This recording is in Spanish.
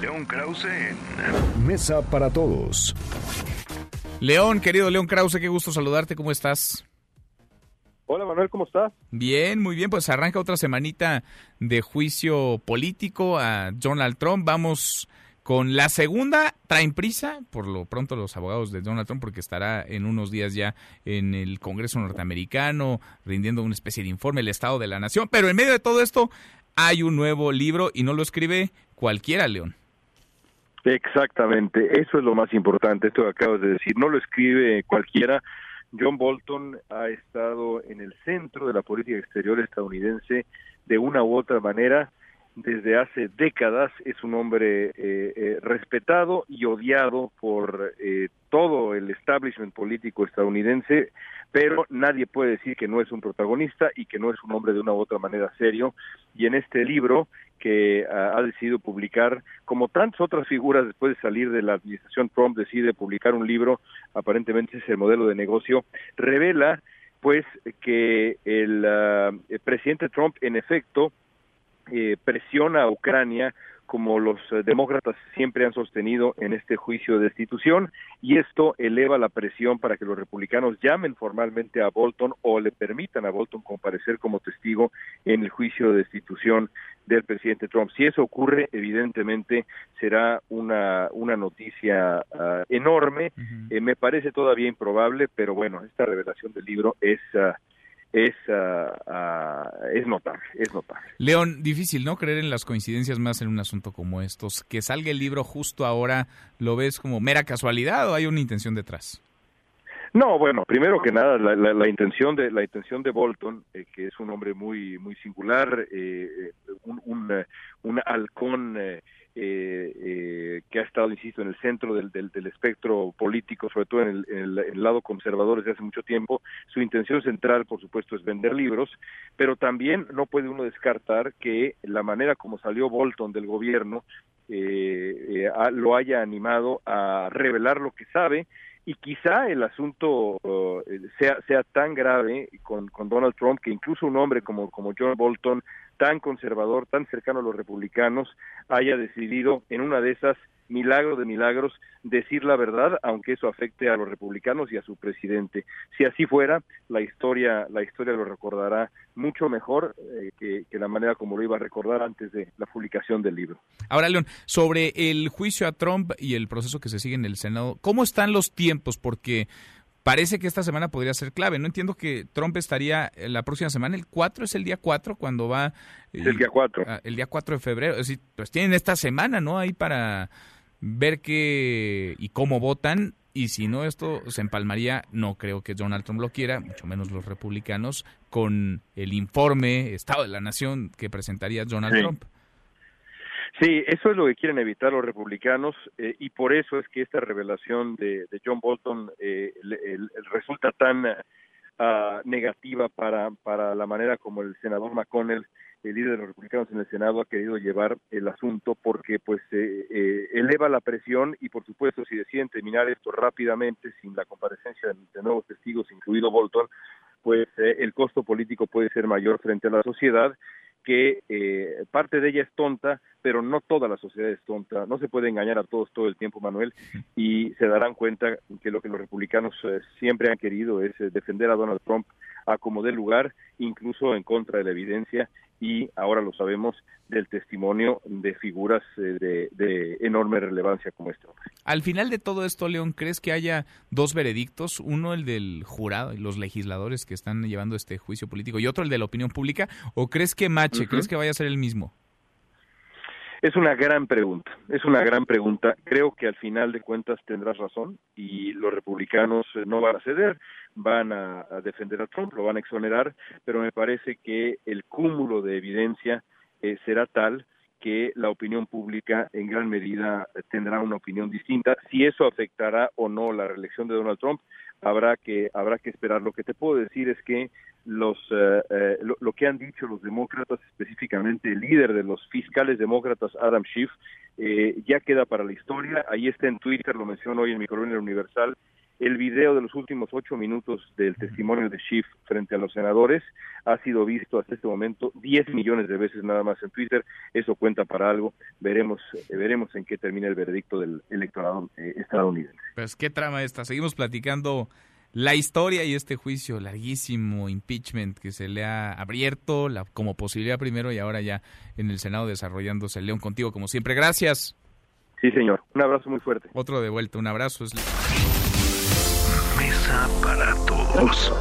León Krause en Mesa para Todos. León, querido León Krause, qué gusto saludarte, ¿cómo estás? Hola Manuel, ¿cómo estás? Bien, muy bien, pues arranca otra semanita de juicio político a Donald Trump. Vamos con la segunda, traen prisa, por lo pronto los abogados de Donald Trump, porque estará en unos días ya en el Congreso norteamericano rindiendo una especie de informe, el Estado de la Nación. Pero en medio de todo esto hay un nuevo libro y no lo escribe cualquiera, León. Exactamente, eso es lo más importante, esto que acabas de decir, no lo escribe cualquiera. John Bolton ha estado en el centro de la política exterior estadounidense de una u otra manera desde hace décadas, es un hombre eh, eh, respetado y odiado por eh, todo el establishment político estadounidense, pero nadie puede decir que no es un protagonista y que no es un hombre de una u otra manera serio. Y en este libro que ah, ha decidido publicar, como tantas otras figuras después de salir de la administración Trump, decide publicar un libro, aparentemente es el modelo de negocio, revela pues que el, ah, el presidente Trump en efecto eh, presiona a Ucrania como los eh, demócratas siempre han sostenido en este juicio de destitución y esto eleva la presión para que los republicanos llamen formalmente a Bolton o le permitan a Bolton comparecer como testigo en el juicio de destitución del presidente Trump. Si eso ocurre, evidentemente será una, una noticia ah, enorme. Eh, me parece todavía improbable, pero bueno, esta revelación del libro es... Ah, es, uh, es notable, es notable. León, difícil, ¿no? Creer en las coincidencias más en un asunto como estos. Que salga el libro justo ahora, ¿lo ves como mera casualidad o hay una intención detrás? No, bueno, primero que nada, la, la, intención de la intención de Bolton, eh, que es un hombre muy muy singular, eh, un, un, un halcón eh, eh, eh, insisto, en el centro del, del, espectro político, sobre todo en el, lado conservador desde hace mucho tiempo. Su intención central, por supuesto, es vender libros, pero también no puede uno descartar que la manera como salió Bolton del gobierno eh, eh lo haya animado a revelar lo que sabe y quizá el asunto uh, sea, sea tan grave con, con Donald Trump que incluso un hombre como, como John Bolton tan conservador, tan cercano a los republicanos, haya decidido en una de esas milagro de milagros decir la verdad, aunque eso afecte a los republicanos y a su presidente. Si así fuera, la historia, la historia lo recordará mucho mejor eh, que, que, la manera como lo iba a recordar antes de la publicación del libro. Ahora, León, sobre el juicio a Trump y el proceso que se sigue en el Senado, ¿cómo están los tiempos? Porque parece que esta semana podría ser clave. No entiendo que Trump estaría la próxima semana, el 4 es el día 4 cuando va... el día 4. Ah, el día 4 de febrero. Es decir, pues tienen esta semana, ¿no? Ahí para ver qué y cómo votan. Y si no, esto se empalmaría, no creo que Donald Trump lo quiera, mucho menos los republicanos, con el informe Estado de la Nación que presentaría Donald Trump. Sí, eso es lo que quieren evitar los republicanos eh, y por eso es que esta revelación de, de John Bolton eh, resulta tan uh, negativa para, para la manera como el senador McConnell, el líder de los republicanos en el Senado, ha querido llevar el asunto porque pues eh, eh, eleva la presión y por supuesto si deciden terminar esto rápidamente sin la comparecencia de nuevos testigos, incluido Bolton, pues el costo político puede ser mayor frente a la sociedad que eh, parte de ella es tonta, pero no toda la sociedad es tonta. No se puede engañar a todos todo el tiempo, Manuel, y se darán cuenta que lo que los republicanos eh, siempre han querido es eh, defender a Donald Trump a como dé lugar, incluso en contra de la evidencia, y ahora lo sabemos del testimonio de figuras de, de, enorme relevancia como este hombre. Al final de todo esto, León, ¿crees que haya dos veredictos? Uno el del jurado y los legisladores que están llevando este juicio político y otro el de la opinión pública, o crees que mache, crees que vaya a ser el mismo? Es una gran pregunta, es una gran pregunta. Creo que al final de cuentas tendrás razón y los republicanos eh, no van a ceder, van a, defender a Trump, lo van a exonerar, pero me parece que el cúmulo de evidencia eh, será tal que la opinión pública en gran medida tendrá una opinión distinta. Si eso afectará o no la reelección de Donald Trump, habrá que habrá que esperar. Lo que te puedo decir es que los eh, eh, lo, que han dicho los demócratas, específicamente el líder de los fiscales demócratas, Adam Schiff, eh, ya queda para la historia. Ahí está en Twitter, lo menciono hoy en mi columna universal. El video de los últimos ocho minutos del testimonio de Schiff frente a los senadores ha sido visto hasta este momento 10 millones de veces nada más en Twitter. Eso cuenta para algo. Veremos, eh, veremos en qué termina el veredicto del electorado eh, estadounidense. Pues qué trama esta. Seguimos platicando la historia y este juicio larguísimo, impeachment que se le ha abierto la, como posibilidad primero y ahora ya en el Senado desarrollándose. León, contigo como siempre. Gracias. Sí, señor. Un abrazo muy fuerte. Otro de vuelta. Un abrazo. Para todos.